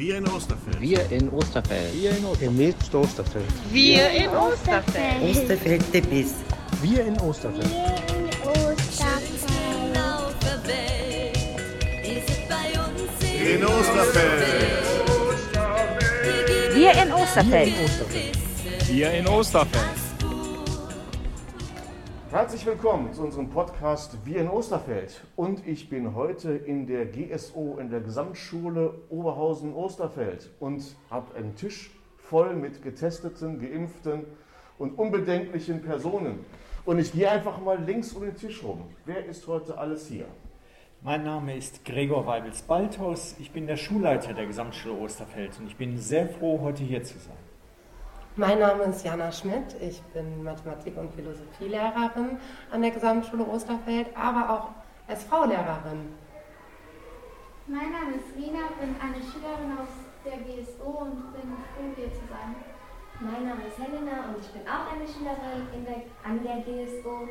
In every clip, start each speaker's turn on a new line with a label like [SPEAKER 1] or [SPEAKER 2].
[SPEAKER 1] Wir in Osterfeld.
[SPEAKER 2] Wir in Osterfeld.
[SPEAKER 3] Wir in Osterfeld.
[SPEAKER 4] Wir in Osterfeld.
[SPEAKER 5] Osterfeld der Biss.
[SPEAKER 3] Wir in Osterfeld.
[SPEAKER 1] In Osterfeld.
[SPEAKER 4] Wir in Osterfeld.
[SPEAKER 3] Wir in Osterfeld.
[SPEAKER 6] Herzlich willkommen zu unserem Podcast Wir in Osterfeld. Und ich bin heute in der GSO in der Gesamtschule Oberhausen-Osterfeld und habe einen Tisch voll mit getesteten, geimpften und unbedenklichen Personen. Und ich gehe einfach mal links um den Tisch rum. Wer ist heute alles hier?
[SPEAKER 7] Mein Name ist Gregor Weibels-Balthaus. Ich bin der Schulleiter der Gesamtschule Osterfeld und ich bin sehr froh, heute hier zu sein.
[SPEAKER 8] Mein Name ist Jana Schmidt. Ich bin Mathematik- und Philosophielehrerin an der Gesamtschule Osterfeld, aber auch SV-Lehrerin.
[SPEAKER 9] Mein Name ist Rina, bin eine Schülerin aus der GSO und bin froh, hier zu sein.
[SPEAKER 10] Mein Name ist Helena und ich bin auch eine Schülerin in der, an der GSO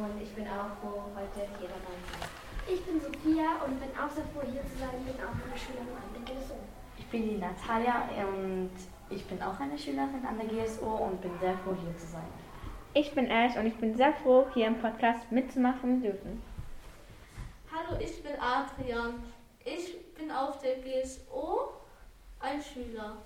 [SPEAKER 10] und ich bin auch froh, heute hier dabei zu sein.
[SPEAKER 9] Ich bin Sophia und bin auch sehr froh, hier zu sein. bin auch eine Schülerin an der GSO.
[SPEAKER 11] Ich bin die Natalia und ich bin auch eine Schülerin an der GSO und bin sehr froh, hier zu sein.
[SPEAKER 12] Ich bin Ash und ich bin sehr froh, hier im Podcast mitzumachen dürfen.
[SPEAKER 13] Hallo, ich bin Adrian. Ich bin auf der GSO ein Schüler.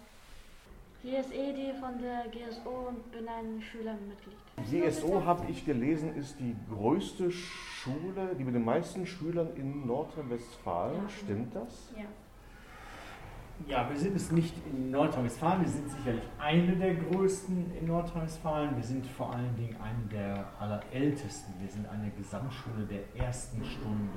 [SPEAKER 14] Hier ist Edi von der GSO und bin ein Schülermitglied.
[SPEAKER 6] GSO, habe ich gelesen, ist die größte Schule, die mit den meisten Schülern in Nordrhein-Westfalen. Ja. Stimmt das?
[SPEAKER 7] Ja. Ja, wir sind es nicht in Nordrhein-Westfalen, wir sind sicherlich eine der größten in Nordrhein-Westfalen. Wir sind vor allen Dingen eine der allerältesten. Wir sind eine Gesamtschule der ersten Stunde.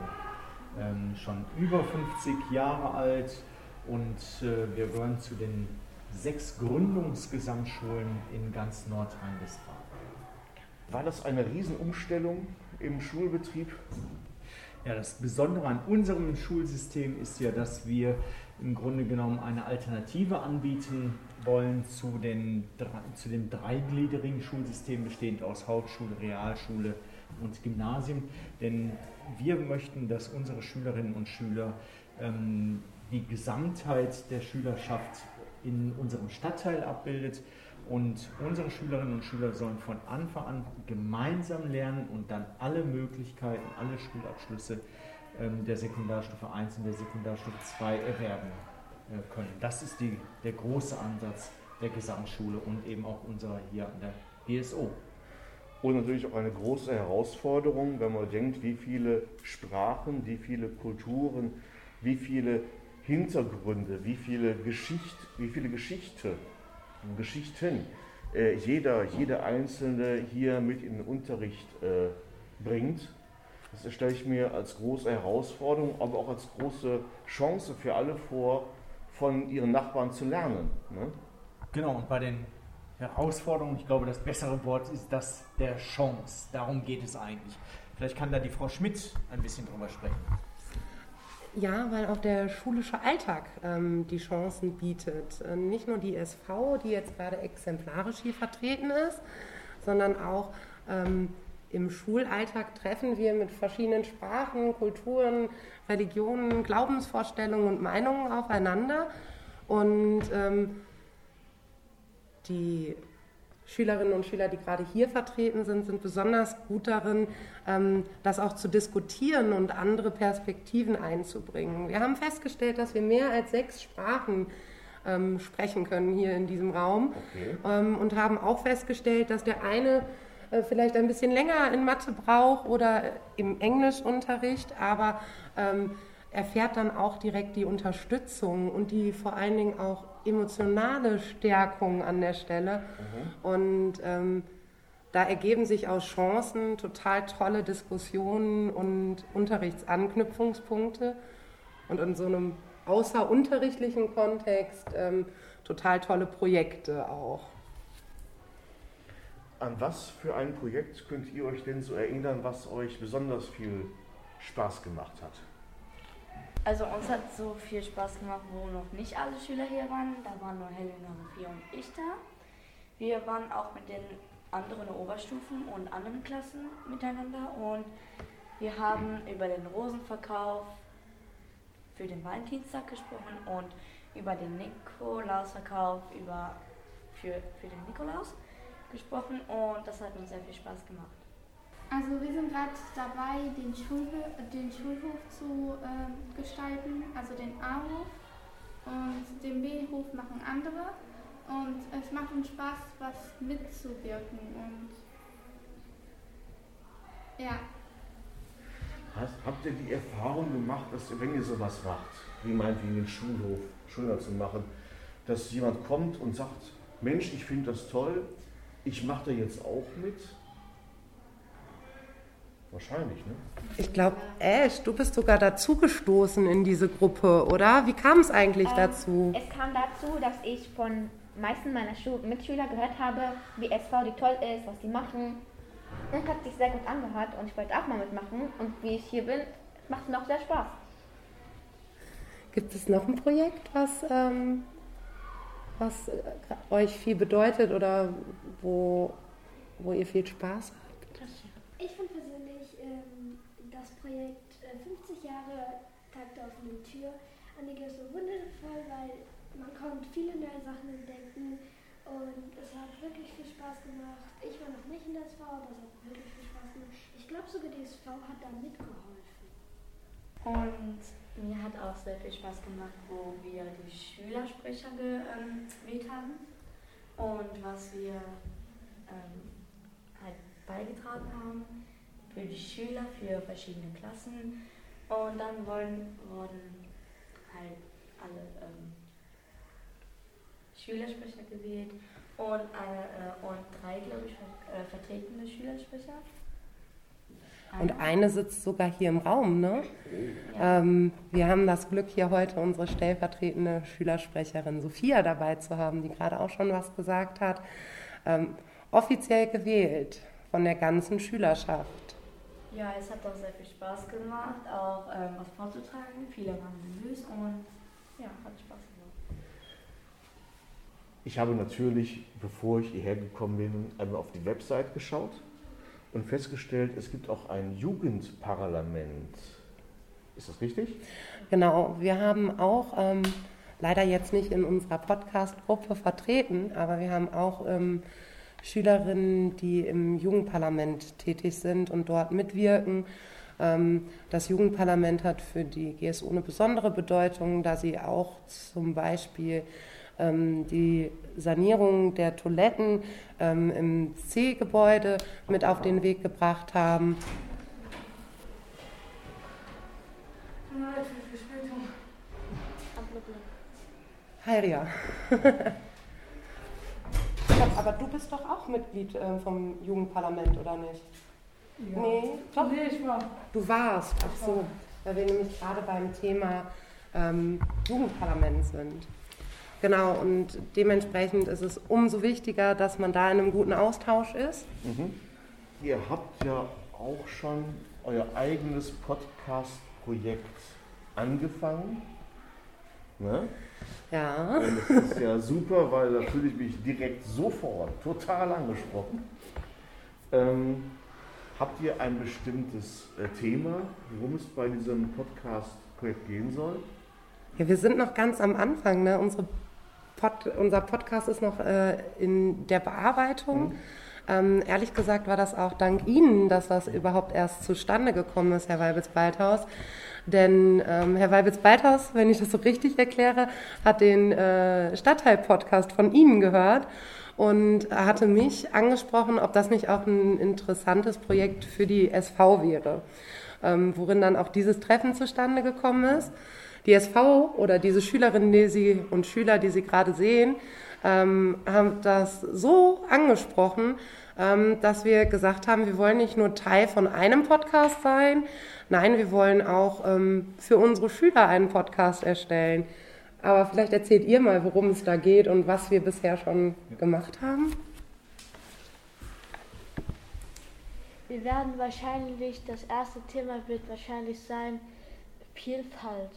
[SPEAKER 7] Ähm, schon über 50 Jahre alt und äh, wir gehören zu den sechs Gründungsgesamtschulen in ganz Nordrhein-Westfalen.
[SPEAKER 6] War das eine Riesenumstellung im Schulbetrieb?
[SPEAKER 7] Ja, das Besondere an unserem Schulsystem ist ja, dass wir im Grunde genommen eine Alternative anbieten wollen zu, den, zu dem dreigliedrigen Schulsystem bestehend aus Hauptschule, Realschule und Gymnasium. Denn wir möchten, dass unsere Schülerinnen und Schüler ähm, die Gesamtheit der Schülerschaft in unserem Stadtteil abbildet. Und unsere Schülerinnen und Schüler sollen von Anfang an gemeinsam lernen und dann alle Möglichkeiten, alle Schulabschlüsse der Sekundarstufe 1 und der Sekundarstufe 2 erwerben äh, können. Das ist die, der große Ansatz der Gesamtschule und eben auch unserer hier an der GSO.
[SPEAKER 6] Und natürlich auch eine große Herausforderung, wenn man denkt, wie viele Sprachen, wie viele Kulturen, wie viele Hintergründe, wie viele, Geschicht, wie viele Geschichte, Geschichten äh, jeder, jeder Einzelne hier mit in den Unterricht äh, bringt. Das stelle ich mir als große Herausforderung, aber auch als große Chance für alle vor, von ihren Nachbarn zu lernen. Ne?
[SPEAKER 7] Genau, und bei den Herausforderungen, ich glaube, das bessere Wort ist das der Chance. Darum geht es eigentlich. Vielleicht kann da die Frau Schmidt ein bisschen drüber sprechen.
[SPEAKER 8] Ja, weil auch der schulische Alltag ähm, die Chancen bietet. Äh, nicht nur die SV, die jetzt gerade exemplarisch hier vertreten ist, sondern auch ähm, im Schulalltag treffen wir mit verschiedenen Sprachen, Kulturen, Religionen, Glaubensvorstellungen und Meinungen aufeinander. Und ähm, die Schülerinnen und Schüler, die gerade hier vertreten sind, sind besonders gut darin, ähm, das auch zu diskutieren und andere Perspektiven einzubringen. Wir haben festgestellt, dass wir mehr als sechs Sprachen ähm, sprechen können hier in diesem Raum okay. Ähm, und haben auch festgestellt, dass der eine äh, vielleicht ein bisschen länger in Mathe braucht oder im Englischunterricht, aber erfährt dann auch direkt die Unterstützung und die vor allen Dingen auch emotionale Stärkung an der Stelle. Mhm. Und ähm, da ergeben sich aus Chancen total tolle Diskussionen und Unterrichtsanknüpfungspunkte und in so einem außerunterrichtlichen Kontext ähm, total tolle Projekte auch.
[SPEAKER 6] An was für ein Projekt könnt ihr euch denn so erinnern, was euch besonders viel Spaß gemacht hat?
[SPEAKER 11] Also uns hat so viel Spaß gemacht, wo noch nicht alle Schüler hier waren. Da waren nur Helena, Sophia und ich da. Wir waren auch mit den anderen Oberstufen und anderen Klassen miteinander und wir haben über den Rosenverkauf für den Valentinstag gesprochen und über den Nikolausverkauf über, für, für den Nikolaus gesprochen und das hat uns sehr viel Spaß gemacht.
[SPEAKER 9] Also wir sind gerade dabei, den, Schulhof, den Schulhof zu äh, gestalten, also den A-Hof und den B-Hof machen andere und es macht uns Spaß, was mitzuwirken und ja.
[SPEAKER 6] Habt ihr die Erfahrung gemacht, dass wenn ihr sowas macht, wie meinetwegen den Schulhof schöner zu machen, dass jemand kommt und sagt, Mensch, ich finde das toll, ich mache da jetzt auch mit? Wahrscheinlich, ne?
[SPEAKER 8] Ich glaube, Ash, du bist sogar dazugestoßen in diese Gruppe, oder? Wie kam es eigentlich
[SPEAKER 12] Ähm,
[SPEAKER 8] dazu?
[SPEAKER 12] Es kam dazu, dass ich von meisten meiner Schu Mitschüler gehört habe, wie SV die toll ist, was die machen. Und hat sich sehr gut angehört und ich wollte auch mal mitmachen. Und wie ich hier bin, macht es mir auch sehr Spaß.
[SPEAKER 8] Gibt es noch ein Projekt, was, ähm, was äh, euch viel bedeutet oder wo, wo ihr viel Spaß habt?
[SPEAKER 10] Ich finde persönlich ähm, das Projekt äh, 50 Jahre Tag der offenen Tür an die so wundervoll, weil man konnte viele neue Sachen entdecken und es hat wirklich viel Spaß gemacht. Ich war noch nicht in der SV, aber es hat wirklich viel Spaß gemacht. Ich glaube sogar die SV hat da mitgeholfen.
[SPEAKER 11] Und mir hat auch sehr viel Spaß gemacht, wo wir die Schülersprecher gewählt haben und was wir ähm, halt beigetragen haben für die Schüler, für verschiedene Klassen. Und dann wollen, wurden halt alle ähm, Schülersprecher gewählt und, eine, äh, und drei, glaube ich, ver äh, vertretene Schülersprecher.
[SPEAKER 8] Und eine sitzt sogar hier im Raum, ne? Ähm, wir haben das Glück, hier heute unsere stellvertretende Schülersprecherin Sophia dabei zu haben, die gerade auch schon was gesagt hat. Ähm, offiziell gewählt von der ganzen Schülerschaft.
[SPEAKER 11] Ja, es hat auch sehr viel Spaß gemacht, auch ähm, was vorzutragen. Viele waren nervös und ja, hat Spaß gemacht.
[SPEAKER 6] Ich habe natürlich, bevor ich hierher gekommen bin, einmal auf die Website geschaut und festgestellt, es gibt auch ein Jugendparlament. Ist das richtig?
[SPEAKER 8] Genau, wir haben auch, ähm, leider jetzt nicht in unserer Podcast-Gruppe vertreten, aber wir haben auch ähm, Schülerinnen, die im Jugendparlament tätig sind und dort mitwirken. Ähm, das Jugendparlament hat für die GSO eine besondere Bedeutung, da sie auch zum Beispiel die Sanierung der Toiletten ähm, im C-Gebäude mit auf den Weg gebracht haben. Heiria. Aber du bist doch auch Mitglied äh, vom Jugendparlament, oder nicht?
[SPEAKER 2] Ja.
[SPEAKER 8] Nee, doch?
[SPEAKER 2] Nee, ich war.
[SPEAKER 8] Du warst, ach so. Weil wir nämlich gerade beim Thema ähm, Jugendparlament sind. Genau, und dementsprechend ist es umso wichtiger, dass man da in einem guten Austausch ist.
[SPEAKER 6] Mhm. Ihr habt ja auch schon euer eigenes Podcast-Projekt angefangen. Ne?
[SPEAKER 8] Ja.
[SPEAKER 6] Und das ist ja super, weil da fühle ich mich direkt sofort total angesprochen. Ähm, habt ihr ein bestimmtes äh, Thema, worum es bei diesem Podcast-Projekt gehen soll?
[SPEAKER 8] Ja, wir sind noch ganz am Anfang. Ne? Unsere Pod, unser Podcast ist noch äh, in der Bearbeitung. Ähm, ehrlich gesagt war das auch dank Ihnen, dass das überhaupt erst zustande gekommen ist, Herr Weibitz-Balthaus. Denn ähm, Herr Weibitz-Balthaus, wenn ich das so richtig erkläre, hat den äh, Stadtteil-Podcast von Ihnen gehört und hatte mich angesprochen, ob das nicht auch ein interessantes Projekt für die SV wäre, ähm, worin dann auch dieses Treffen zustande gekommen ist. Die SV oder diese Schülerinnen die Sie, und Schüler, die Sie gerade sehen, ähm, haben das so angesprochen, ähm, dass wir gesagt haben, wir wollen nicht nur Teil von einem Podcast sein, nein, wir wollen auch ähm, für unsere Schüler einen Podcast erstellen. Aber vielleicht erzählt ihr mal, worum es da geht und was wir bisher schon gemacht haben.
[SPEAKER 14] Wir werden wahrscheinlich, das erste Thema wird wahrscheinlich sein Vielfalt.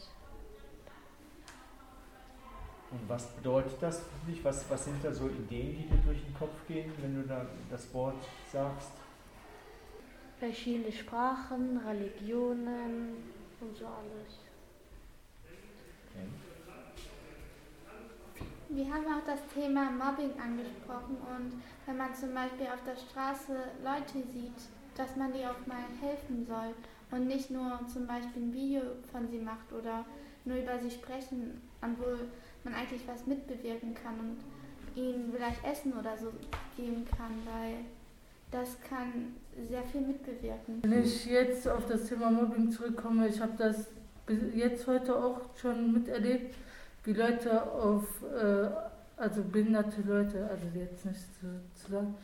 [SPEAKER 7] Und was bedeutet das für dich? Was, was sind da so Ideen, die dir durch den Kopf gehen, wenn du da das Wort sagst?
[SPEAKER 14] Verschiedene Sprachen, Religionen und so alles.
[SPEAKER 9] Wir haben auch das Thema Mobbing angesprochen und wenn man zum Beispiel auf der Straße Leute sieht, dass man die auch mal helfen soll und nicht nur zum Beispiel ein Video von sie macht oder nur über sie sprechen, obwohl man eigentlich was mitbewirken kann und ihnen vielleicht Essen oder so geben kann, weil das kann sehr viel mitbewirken.
[SPEAKER 2] Wenn ich jetzt auf das Thema Mobbing zurückkomme, ich habe das jetzt heute auch schon miterlebt, wie Leute auf, äh, also behinderte Leute, also jetzt nicht zu, zu sagen,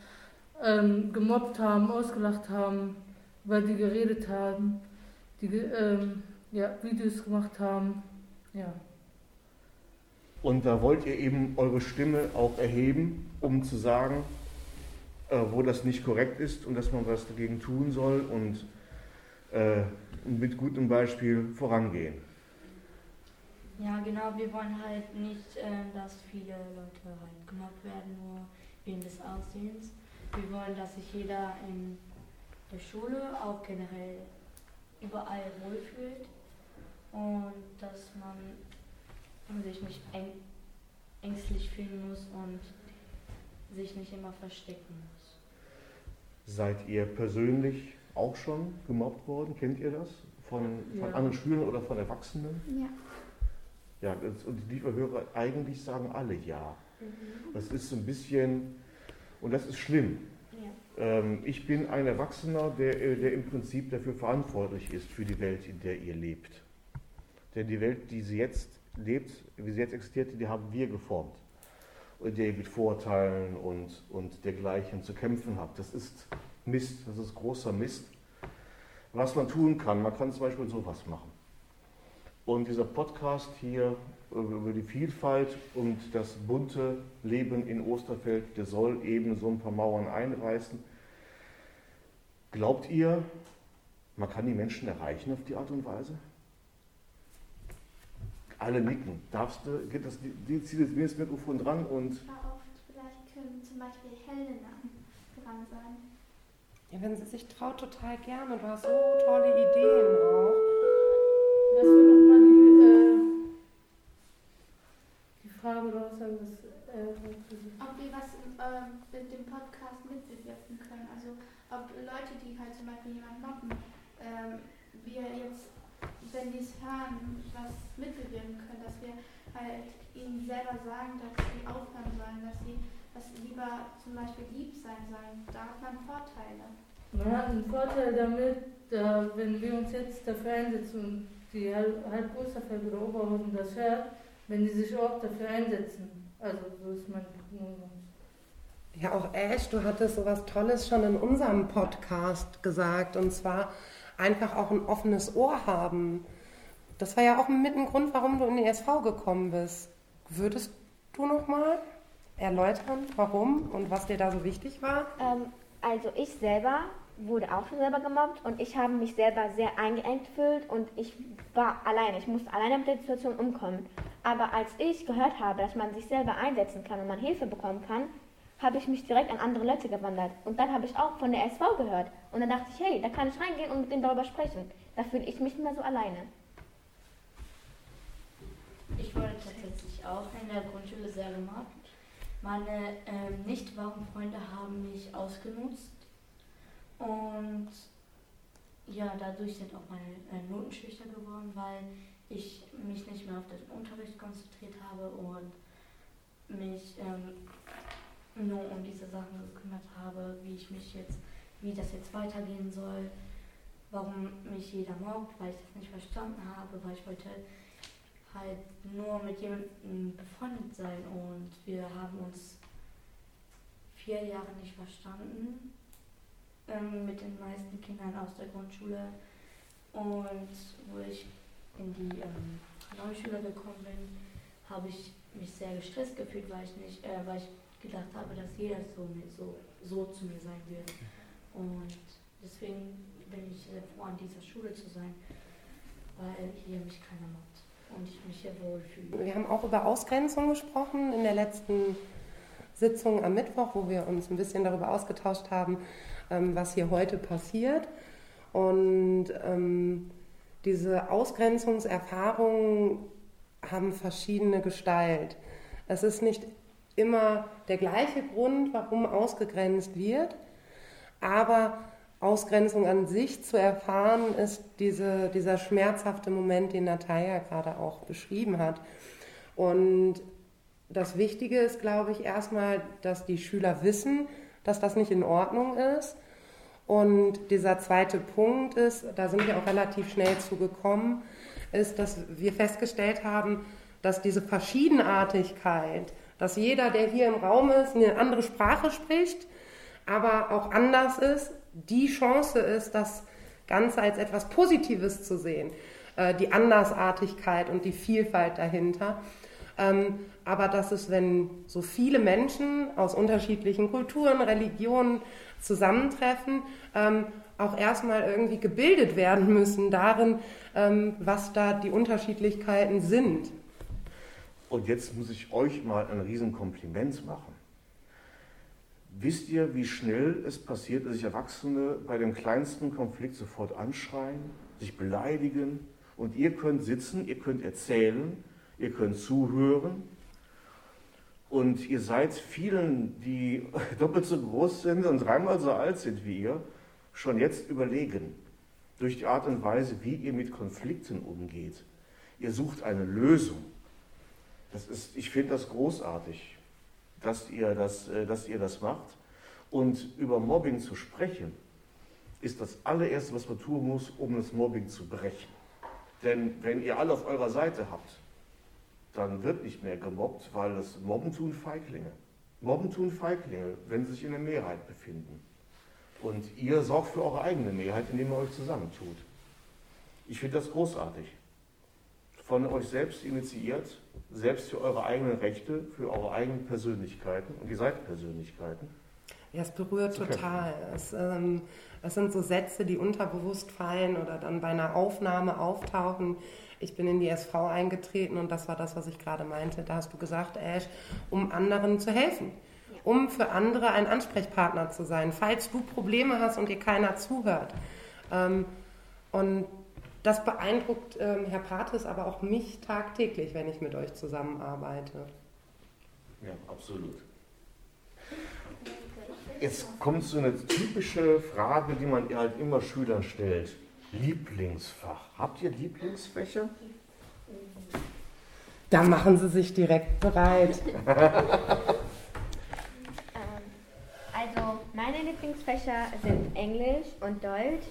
[SPEAKER 2] ähm, gemobbt haben, ausgelacht haben, weil die geredet haben, die ähm, ja, Videos gemacht haben, ja.
[SPEAKER 6] Und da wollt ihr eben eure Stimme auch erheben, um zu sagen, äh, wo das nicht korrekt ist und dass man was dagegen tun soll und äh, mit gutem Beispiel vorangehen.
[SPEAKER 11] Ja, genau, wir wollen halt nicht, äh, dass viele Leute halt gemobbt werden, nur wegen des Aussehens. Wir wollen, dass sich jeder in der Schule, auch generell überall wohlfühlt und dass man sich nicht eng, ängstlich fühlen muss und sich nicht immer verstecken muss.
[SPEAKER 6] Seid ihr persönlich auch schon gemobbt worden? Kennt ihr das? Von, von ja. anderen Schülern oder von Erwachsenen?
[SPEAKER 9] Ja.
[SPEAKER 6] Ja, und die Hörer, eigentlich sagen alle ja. Mhm. Das ist so ein bisschen, und das ist schlimm. Ja. Ähm, ich bin ein Erwachsener, der, der im Prinzip dafür verantwortlich ist für die Welt, in der ihr lebt. Denn die Welt, die sie jetzt lebt, wie sie jetzt existiert, die haben wir geformt. Und der mit Vorurteilen und, und dergleichen zu kämpfen habt. Das ist Mist, das ist großer Mist. Was man tun kann, man kann zum Beispiel sowas machen. Und dieser Podcast hier über die Vielfalt und das bunte Leben in Osterfeld, der soll eben so ein paar Mauern einreißen. Glaubt ihr, man kann die Menschen erreichen auf die Art und Weise? Alle nicken. Darfst du, geht das, die, zieht jetzt das Mikrofon dran und.
[SPEAKER 9] Vielleicht können zum Beispiel Helena dran sein.
[SPEAKER 8] Ja, wenn sie sich traut, total gerne. Du hast so tolle Ideen auch.
[SPEAKER 2] Was für nochmal die, äh, die Frage, oder was das, äh,
[SPEAKER 9] Ob wir was äh, mit dem Podcast mitbewirken können. Also ob Leute, die halt zum Beispiel jemanden mobben, äh, wir jetzt, wenn die es hören, was mitbewirken können, dass wir halt ihnen selber sagen, dass sie aufhören sollen, dass sie dass sie lieber zum Beispiel lieb sein sollen. Da hat man Vorteile.
[SPEAKER 2] Man hat einen Vorteil damit, da, wenn wir uns jetzt dafür einsetzen die halb Osterfeld oder Oberhausen das hört, wenn die sich auch dafür einsetzen. Also so ist mein
[SPEAKER 8] Ja, auch Ash, du hattest sowas Tolles schon in unserem Podcast gesagt und zwar einfach auch ein offenes Ohr haben. Das war ja auch mit ein Grund, warum du in die SV gekommen bist. Würdest du noch mal erläutern, warum und was dir da so wichtig war?
[SPEAKER 12] Ähm, also ich selber wurde auch schon selber gemobbt und ich habe mich selber sehr eingeengt gefühlt und ich war alleine. Ich musste alleine mit der Situation umkommen. Aber als ich gehört habe, dass man sich selber einsetzen kann und man Hilfe bekommen kann, habe ich mich direkt an andere Leute gewandert. Und dann habe ich auch von der SV gehört. Und dann dachte ich, hey, da kann ich reingehen und mit denen darüber sprechen. Da fühle ich mich nicht mehr so alleine.
[SPEAKER 11] Ich wurde tatsächlich auch in der Grundschule sehr gemobbt. Meine ähm, nicht wahren Freunde haben mich ausgenutzt und ja, dadurch sind auch meine äh, Noten schlechter geworden, weil ich mich nicht mehr auf den Unterricht konzentriert habe und mich ähm, nur um diese Sachen gekümmert habe, wie ich mich jetzt, wie das jetzt weitergehen soll, warum mich jeder mobbt, weil ich das nicht verstanden habe, weil ich wollte halt nur mit jemandem befreundet sein und wir haben uns vier Jahre nicht verstanden ähm, mit den meisten Kindern aus der Grundschule. Und wo ich in die ähm, neue Schule gekommen bin, habe ich mich sehr gestresst gefühlt, weil ich nicht, äh, weil ich gedacht habe, dass jeder so, so, so zu mir sein wird. Und deswegen bin ich sehr froh, an dieser Schule zu sein, weil hier mich keiner macht und ich mich hier wohlfühle.
[SPEAKER 8] Wir haben auch über Ausgrenzung gesprochen in der letzten Sitzung am Mittwoch, wo wir uns ein bisschen darüber ausgetauscht haben, ähm, was hier heute passiert. Und ähm, diese Ausgrenzungserfahrungen haben verschiedene Gestalt. Es ist nicht immer der gleiche Grund, warum ausgegrenzt wird, aber Ausgrenzung an sich zu erfahren, ist diese, dieser schmerzhafte Moment, den Natalia gerade auch beschrieben hat. Und das Wichtige ist, glaube ich, erstmal, dass die Schüler wissen, dass das nicht in Ordnung ist. Und dieser zweite Punkt ist, da sind wir auch relativ schnell zugekommen, ist, dass wir festgestellt haben, dass diese Verschiedenartigkeit, dass jeder, der hier im Raum ist, eine andere Sprache spricht, aber auch anders ist, die Chance ist, das Ganze als etwas Positives zu sehen, äh, die Andersartigkeit und die Vielfalt dahinter. Ähm, aber dass es, wenn so viele Menschen aus unterschiedlichen Kulturen, Religionen zusammentreffen, ähm, auch erstmal irgendwie gebildet werden müssen darin, ähm, was da die Unterschiedlichkeiten sind.
[SPEAKER 6] Und jetzt muss ich euch mal ein Riesenkompliment machen. Wisst ihr, wie schnell es passiert, dass sich Erwachsene bei dem kleinsten Konflikt sofort anschreien, sich beleidigen und ihr könnt sitzen, ihr könnt erzählen, ihr könnt zuhören und ihr seid vielen, die doppelt so groß sind und dreimal so alt sind wie ihr, schon jetzt überlegen, durch die Art und Weise, wie ihr mit Konflikten umgeht. Ihr sucht eine Lösung. Das ist, ich finde das großartig dass ihr das, äh, dass ihr das macht. Und über Mobbing zu sprechen, ist das allererste, was man tun muss, um das Mobbing zu brechen. Denn wenn ihr alle auf eurer Seite habt, dann wird nicht mehr gemobbt, weil das Mobben tun Feiglinge. Mobben tun Feiglinge, wenn sie sich in der Mehrheit befinden. Und ihr sorgt für eure eigene Mehrheit, indem ihr euch zusammentut. Ich finde das großartig. Von euch selbst initiiert, selbst für eure eigenen Rechte, für eure eigenen Persönlichkeiten. Und ihr seid Persönlichkeiten.
[SPEAKER 8] Ja, es berührt total. Es, ähm, es sind so Sätze, die unterbewusst fallen oder dann bei einer Aufnahme auftauchen. Ich bin in die SV eingetreten und das war das, was ich gerade meinte. Da hast du gesagt, Ash, um anderen zu helfen. Um für andere ein Ansprechpartner zu sein, falls du Probleme hast und dir keiner zuhört. Ähm, und das beeindruckt ähm, Herr Pates, aber auch mich tagtäglich, wenn ich mit euch zusammenarbeite.
[SPEAKER 6] Ja, absolut. Jetzt kommt so eine typische Frage, die man halt immer Schülern stellt. Lieblingsfach. Habt ihr Lieblingsfächer?
[SPEAKER 8] Da machen sie sich direkt bereit.
[SPEAKER 12] Ähm, also meine Lieblingsfächer sind Englisch und Deutsch.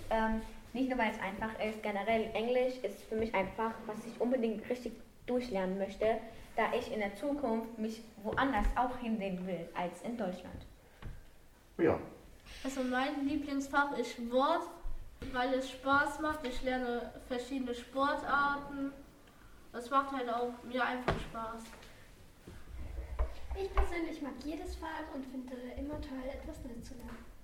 [SPEAKER 12] Nicht nur, weil es einfach ist, generell Englisch ist für mich einfach, was ich unbedingt richtig durchlernen möchte, da ich in der Zukunft mich woanders auch hinsehen will als in Deutschland.
[SPEAKER 6] Ja.
[SPEAKER 13] Also mein Lieblingsfach ist Sport, weil es Spaß macht. Ich lerne verschiedene Sportarten. Das macht halt auch mir einfach Spaß.
[SPEAKER 10] Ich persönlich mag jedes Fach und finde immer toll, etwas Neues zu lernen.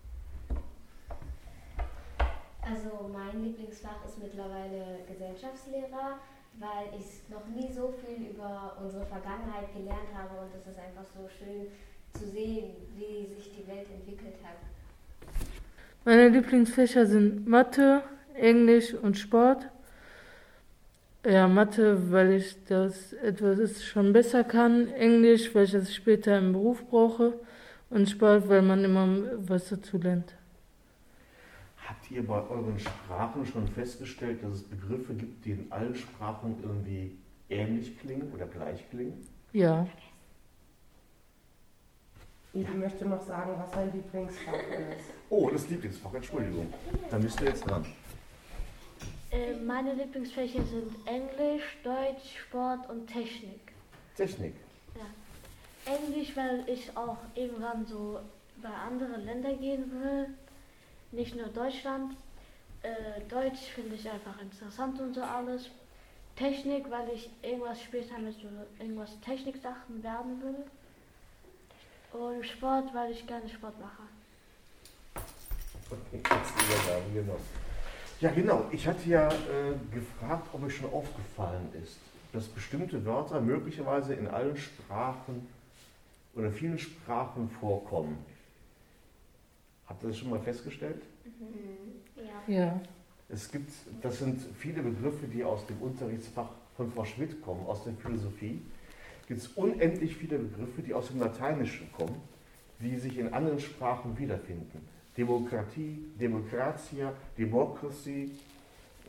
[SPEAKER 5] Also mein Lieblingsfach ist mittlerweile Gesellschaftslehrer, weil ich noch nie so viel über unsere Vergangenheit gelernt habe und es ist einfach so schön zu sehen, wie sich die Welt entwickelt hat.
[SPEAKER 2] Meine Lieblingsfächer sind Mathe, Englisch und Sport. Ja, Mathe, weil ich das etwas schon besser kann. Englisch, weil ich das später im Beruf brauche. Und Sport, weil man immer was dazu lernt.
[SPEAKER 6] Habt ihr bei euren Sprachen schon festgestellt, dass es Begriffe gibt, die in allen Sprachen irgendwie ähnlich klingen oder gleich klingen?
[SPEAKER 2] Ja.
[SPEAKER 8] Ich möchte noch sagen, was sein Lieblingsfach ist.
[SPEAKER 6] Oh, das Lieblingsfach, Entschuldigung. Da müsst ihr jetzt dran.
[SPEAKER 14] Äh, meine Lieblingsfächer sind Englisch, Deutsch, Sport und Technik.
[SPEAKER 6] Technik.
[SPEAKER 14] Ja. Englisch, weil ich auch irgendwann so bei anderen Ländern gehen will, nicht nur Deutschland. Äh, Deutsch finde ich einfach interessant und so alles. Technik, weil ich irgendwas später mit irgendwas Techniksachen werden will. Und Sport, weil ich gerne Sport mache.
[SPEAKER 6] Okay, jetzt genau. Ja, genau. Ich hatte ja äh, gefragt, ob euch schon aufgefallen ist, dass bestimmte Wörter möglicherweise in allen Sprachen oder vielen Sprachen vorkommen. Habt ihr das schon mal festgestellt?
[SPEAKER 2] Mhm. Ja. ja.
[SPEAKER 6] Es gibt, das sind viele Begriffe, die aus dem Unterrichtsfach von Frau Schmidt kommen, aus der Philosophie. gibt es unendlich viele Begriffe, die aus dem Lateinischen kommen, die sich in anderen Sprachen wiederfinden. Demokratie, Demokratia, Democracy,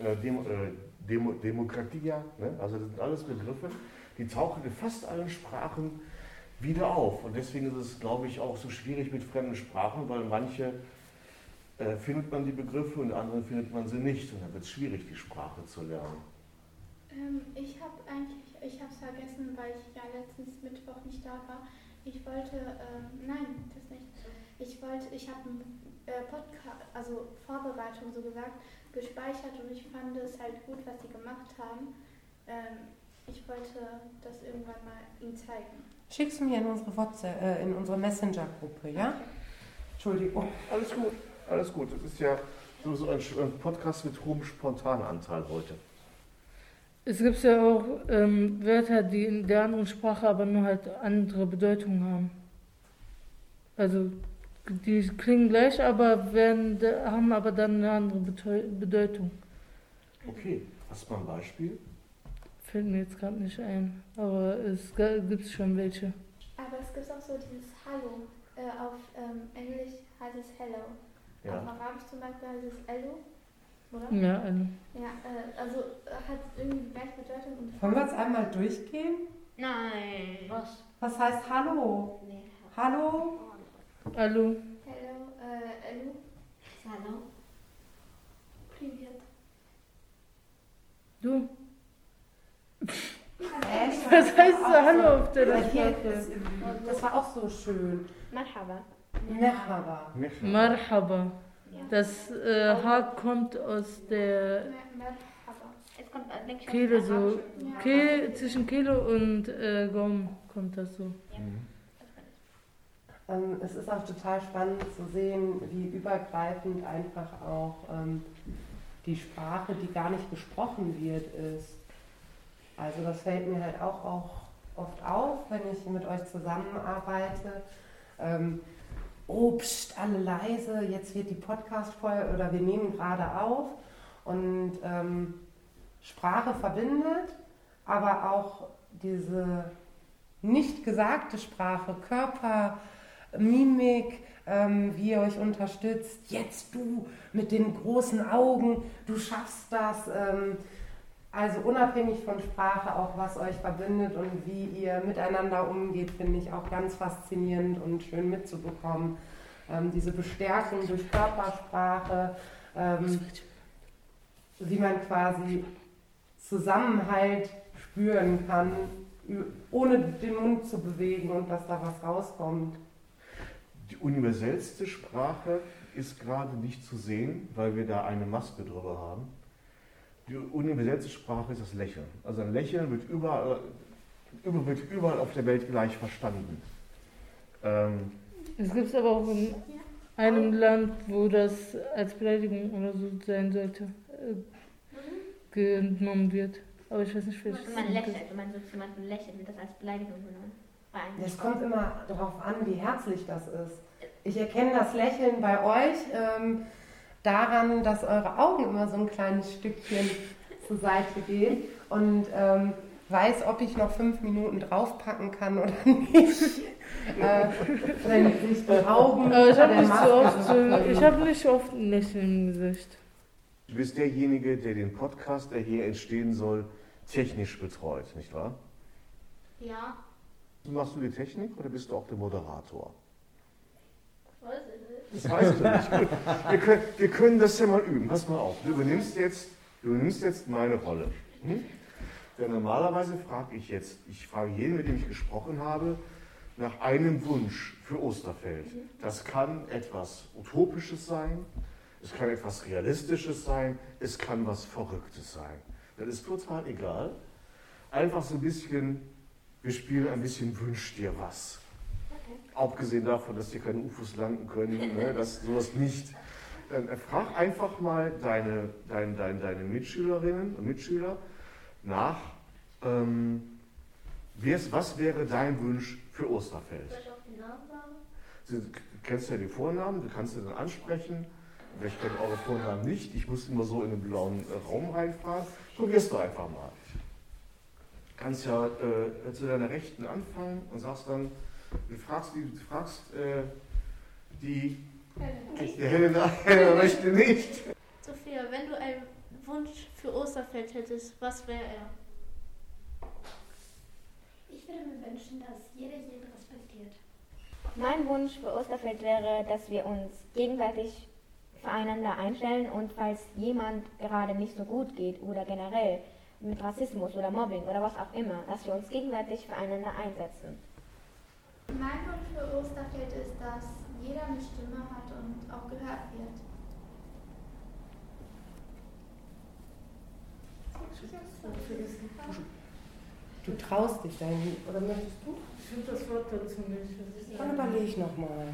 [SPEAKER 6] äh, Dem, äh, Demo, Demokratia, ne? also das sind alles Begriffe, die tauchen in fast allen Sprachen wieder auf. Und deswegen ist es, glaube ich, auch so schwierig mit fremden Sprachen, weil manche äh, findet man die Begriffe und anderen findet man sie nicht. Und dann wird es schwierig, die Sprache zu lernen.
[SPEAKER 9] Ähm, ich habe eigentlich, ich habe es vergessen, weil ich ja letztens Mittwoch nicht da war. Ich wollte, ähm, nein, das nicht. Ich wollte, ich habe ein äh, Podcast, also Vorbereitung so gesagt, gespeichert und ich fand es halt gut, was sie gemacht haben. Ähm, ich wollte das irgendwann mal ihnen zeigen.
[SPEAKER 8] Schickst du mir in unsere WhatsApp, äh, in unsere Messenger-Gruppe, ja? Entschuldigung.
[SPEAKER 6] Alles gut, alles gut. Das ist ja so ein Podcast mit hohem Spontananteil heute.
[SPEAKER 2] Es gibt ja auch ähm, Wörter, die in der anderen Sprache aber nur halt andere Bedeutungen haben. Also die klingen gleich, aber werden, haben aber dann eine andere Bedeutung.
[SPEAKER 6] Okay, hast du mal ein Beispiel?
[SPEAKER 2] Fällt mir jetzt gerade nicht ein, aber es gibt schon welche.
[SPEAKER 9] Aber es gibt auch so dieses Hallo. Äh, auf ähm, Englisch heißt es Hello. Ja. Auf Arabisch zum Beispiel heißt es Hello. Oder?
[SPEAKER 2] Ja, Hello.
[SPEAKER 9] Ja, äh, also äh, hat es irgendwie die gleiche Bedeutung. Und
[SPEAKER 8] Wollen wir es einmal durchgehen?
[SPEAKER 11] Nein. Was?
[SPEAKER 8] Was heißt Hallo?
[SPEAKER 9] Nee.
[SPEAKER 8] Hallo?
[SPEAKER 2] Hallo.
[SPEAKER 9] Hello. Äh, Hello.
[SPEAKER 5] Hallo.
[SPEAKER 9] Privet.
[SPEAKER 2] Du? Was heißt so Hallo auf der?
[SPEAKER 8] Das war auch so schön.
[SPEAKER 12] Marhaba.
[SPEAKER 8] Merhaba.
[SPEAKER 2] Marhaba. Das äh, H kommt aus der
[SPEAKER 12] Es kommt, äh, denke ich,
[SPEAKER 2] Kehle
[SPEAKER 12] aus
[SPEAKER 2] so.
[SPEAKER 12] der
[SPEAKER 2] Kehle, zwischen Kehle und äh, Gaumen kommt das so.
[SPEAKER 8] Ähm, es ist auch total spannend zu sehen, wie übergreifend einfach auch ähm, die Sprache, die gar nicht gesprochen wird, ist. Also das fällt mir halt auch, auch oft auf, wenn ich mit euch zusammenarbeite. Ähm, pst, alle leise, jetzt wird die Podcast-Folge oder wir nehmen gerade auf. Und ähm, Sprache verbindet, aber auch diese nicht gesagte Sprache, Körper, Mimik, ähm, wie ihr euch unterstützt. Jetzt du mit den großen Augen, du schaffst das. Ähm, also unabhängig von Sprache auch, was euch verbindet und wie ihr miteinander umgeht, finde ich auch ganz faszinierend und schön mitzubekommen. Ähm, diese Bestärkung durch Körpersprache, ähm, wie man quasi Zusammenhalt spüren kann, ohne den Mund zu bewegen und dass da was rauskommt.
[SPEAKER 6] Die universellste Sprache ist gerade nicht zu sehen, weil wir da eine Maske drüber haben. Die universellste Sprache ist das Lächeln. Also ein Lächeln wird überall, über, wird überall auf der Welt gleich verstanden. Ähm,
[SPEAKER 2] Es gibt aber auch in einem Land, wo das als Beleidigung oder so sein sollte, äh, genommen wird. Aber ich weiß nicht, welches
[SPEAKER 12] Wenn man lächelt, wenn man so zu jemandem lächelt, wird das als Beleidigung genommen.
[SPEAKER 8] Es kommt immer darauf an, wie herzlich das ist. Ich erkenne das Lächeln bei euch ähm, daran, dass eure Augen immer so ein kleines Stückchen zur Seite gehen und ähm, weiß, ob ich noch fünf Minuten draufpacken kann oder nicht. äh, wenn sich die Augen
[SPEAKER 2] Aber ich habe nicht so oft, ich habe nicht oft ein Lächeln im Gesicht.
[SPEAKER 6] du bist derjenige, der den Podcast, der hier entstehen soll, technisch betreut, nicht wahr?
[SPEAKER 13] Ja.
[SPEAKER 6] Machst du die Technik oder bist du auch der Moderator?
[SPEAKER 13] Weiß ich nicht.
[SPEAKER 6] Das weißt du nicht. Gut. Wir können, wir können das ja mal üben. Pass mal auf. Du übernimmst jetzt, du übernimmst jetzt meine Rolle. Hm? Denn normalerweise frage ich jetzt, ich frage jeden, mit dem ich gesprochen habe, nach einem Wunsch für Osterfeld. Das kann etwas Utopisches sein, es kann etwas Realistisches sein, es kann was Verrücktes sein. Das ist total egal. Einfach so ein bisschen, wir spielen ein bisschen Wünsch dir was. Abgesehen davon, dass hier keine UFOs landen können, ne, dass sowas nicht. Dann äh, frag einfach mal deine, dein, dein, deine Mitschülerinnen und Mitschüler nach, ähm, was wäre dein Wunsch für Osterfeld?
[SPEAKER 13] Soll ich auch den Namen sagen?
[SPEAKER 6] Du kennst ja die Vornamen, du kannst sie dann ansprechen. Vielleicht kennen eure Vornamen nicht. Ich muss immer so in den blauen äh, Raum reinfahren. Probierst du einfach mal. kannst ja äh, zu deiner Rechten anfangen und sagst dann, du fragst die, du fragst äh, die, die Helena, Helena möchte nicht.
[SPEAKER 13] Sophia, wenn du einen Wunsch für Osterfeld hättest, was wäre er?
[SPEAKER 10] Ich würde mir wünschen, dass jeder jeden respektiert.
[SPEAKER 12] Mein Wunsch für Osterfeld wäre, dass wir uns gegenseitig füreinander einstellen und falls jemand gerade nicht so gut geht oder generell mit Rassismus oder Mobbing oder was auch immer, dass wir uns gegenseitig füreinander einsetzen.
[SPEAKER 9] Mein Wunsch für Osterfeld ist, dass jeder eine Stimme hat und auch gehört wird.
[SPEAKER 8] Du traust dich dahin, oder möchtest du?
[SPEAKER 2] Ich finde das Wort dazu nicht.
[SPEAKER 8] Dann überleg nochmal.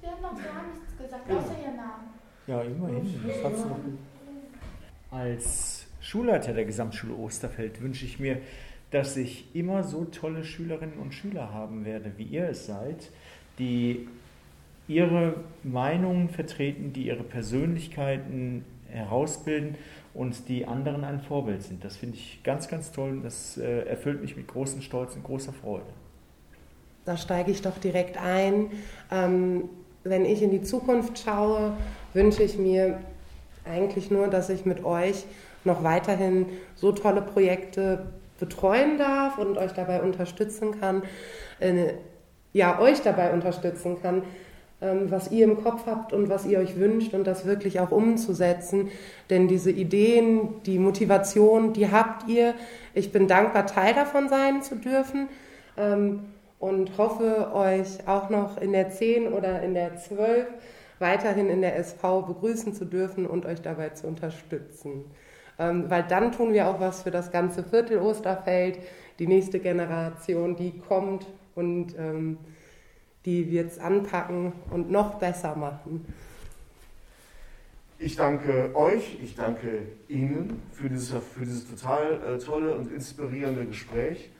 [SPEAKER 9] Wir haben noch gar nichts gesagt,
[SPEAKER 7] Genau.
[SPEAKER 9] außer Ihren Namen.
[SPEAKER 7] Ja, immerhin. Das hat's noch. Als Schulleiter der Gesamtschule Osterfeld wünsche ich mir, dass ich immer so tolle Schülerinnen und Schüler haben werde, wie ihr es seid, die ihre Meinungen vertreten, die ihre Persönlichkeiten herausbilden und die anderen ein Vorbild sind. Das finde ich ganz, ganz toll und das äh, erfüllt mich mit großem Stolz und großer Freude.
[SPEAKER 8] Da steige ich doch direkt ein. Ähm, wenn ich in die Zukunft schaue, wünsche ich mir eigentlich nur, dass ich mit euch noch weiterhin so tolle Projekte betreuen darf und euch dabei unterstützen kann, äh, ja, euch dabei unterstützen kann, ähm, was ihr im Kopf habt und was ihr euch wünscht und das wirklich auch umzusetzen. Denn diese Ideen, die Motivation, die habt ihr. Ich bin dankbar, Teil davon sein zu dürfen. Ähm, und hoffe, euch auch noch in der 10 oder in der 12 weiterhin in der SV begrüßen zu dürfen und euch dabei zu unterstützen. Ähm, weil dann tun wir auch was für das ganze Viertel Osterfeld, die nächste Generation, die kommt und ähm, die wird es anpacken und noch besser machen.
[SPEAKER 6] Ich danke euch, ich danke Ihnen für dieses, für dieses total äh, tolle und inspirierende Gespräch.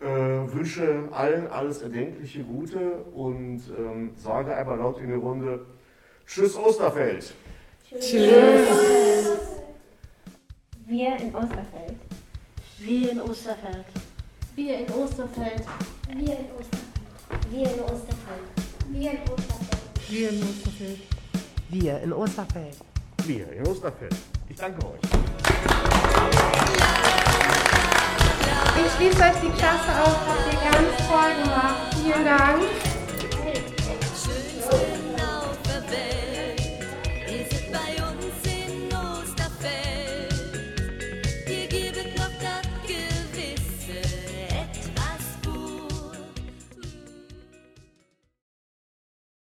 [SPEAKER 6] Äh, wünsche allen alles erdenkliche Gute und ähm, sage einmal laut in die Runde Tschüss Osterfeld.
[SPEAKER 12] Tschüss. Wir in Osterfeld.
[SPEAKER 14] Wir in Osterfeld.
[SPEAKER 13] Wir in Osterfeld.
[SPEAKER 10] Wir in Osterfeld. Wir in Osterfeld. Wir in Osterfeld.
[SPEAKER 2] Wir in Osterfeld.
[SPEAKER 8] Wir in Osterfeld.
[SPEAKER 6] Wir in Osterfeld. Ich danke euch.
[SPEAKER 8] Ich schließe euch die Klasse auf, habt ihr ganz toll gemacht. Vielen Dank.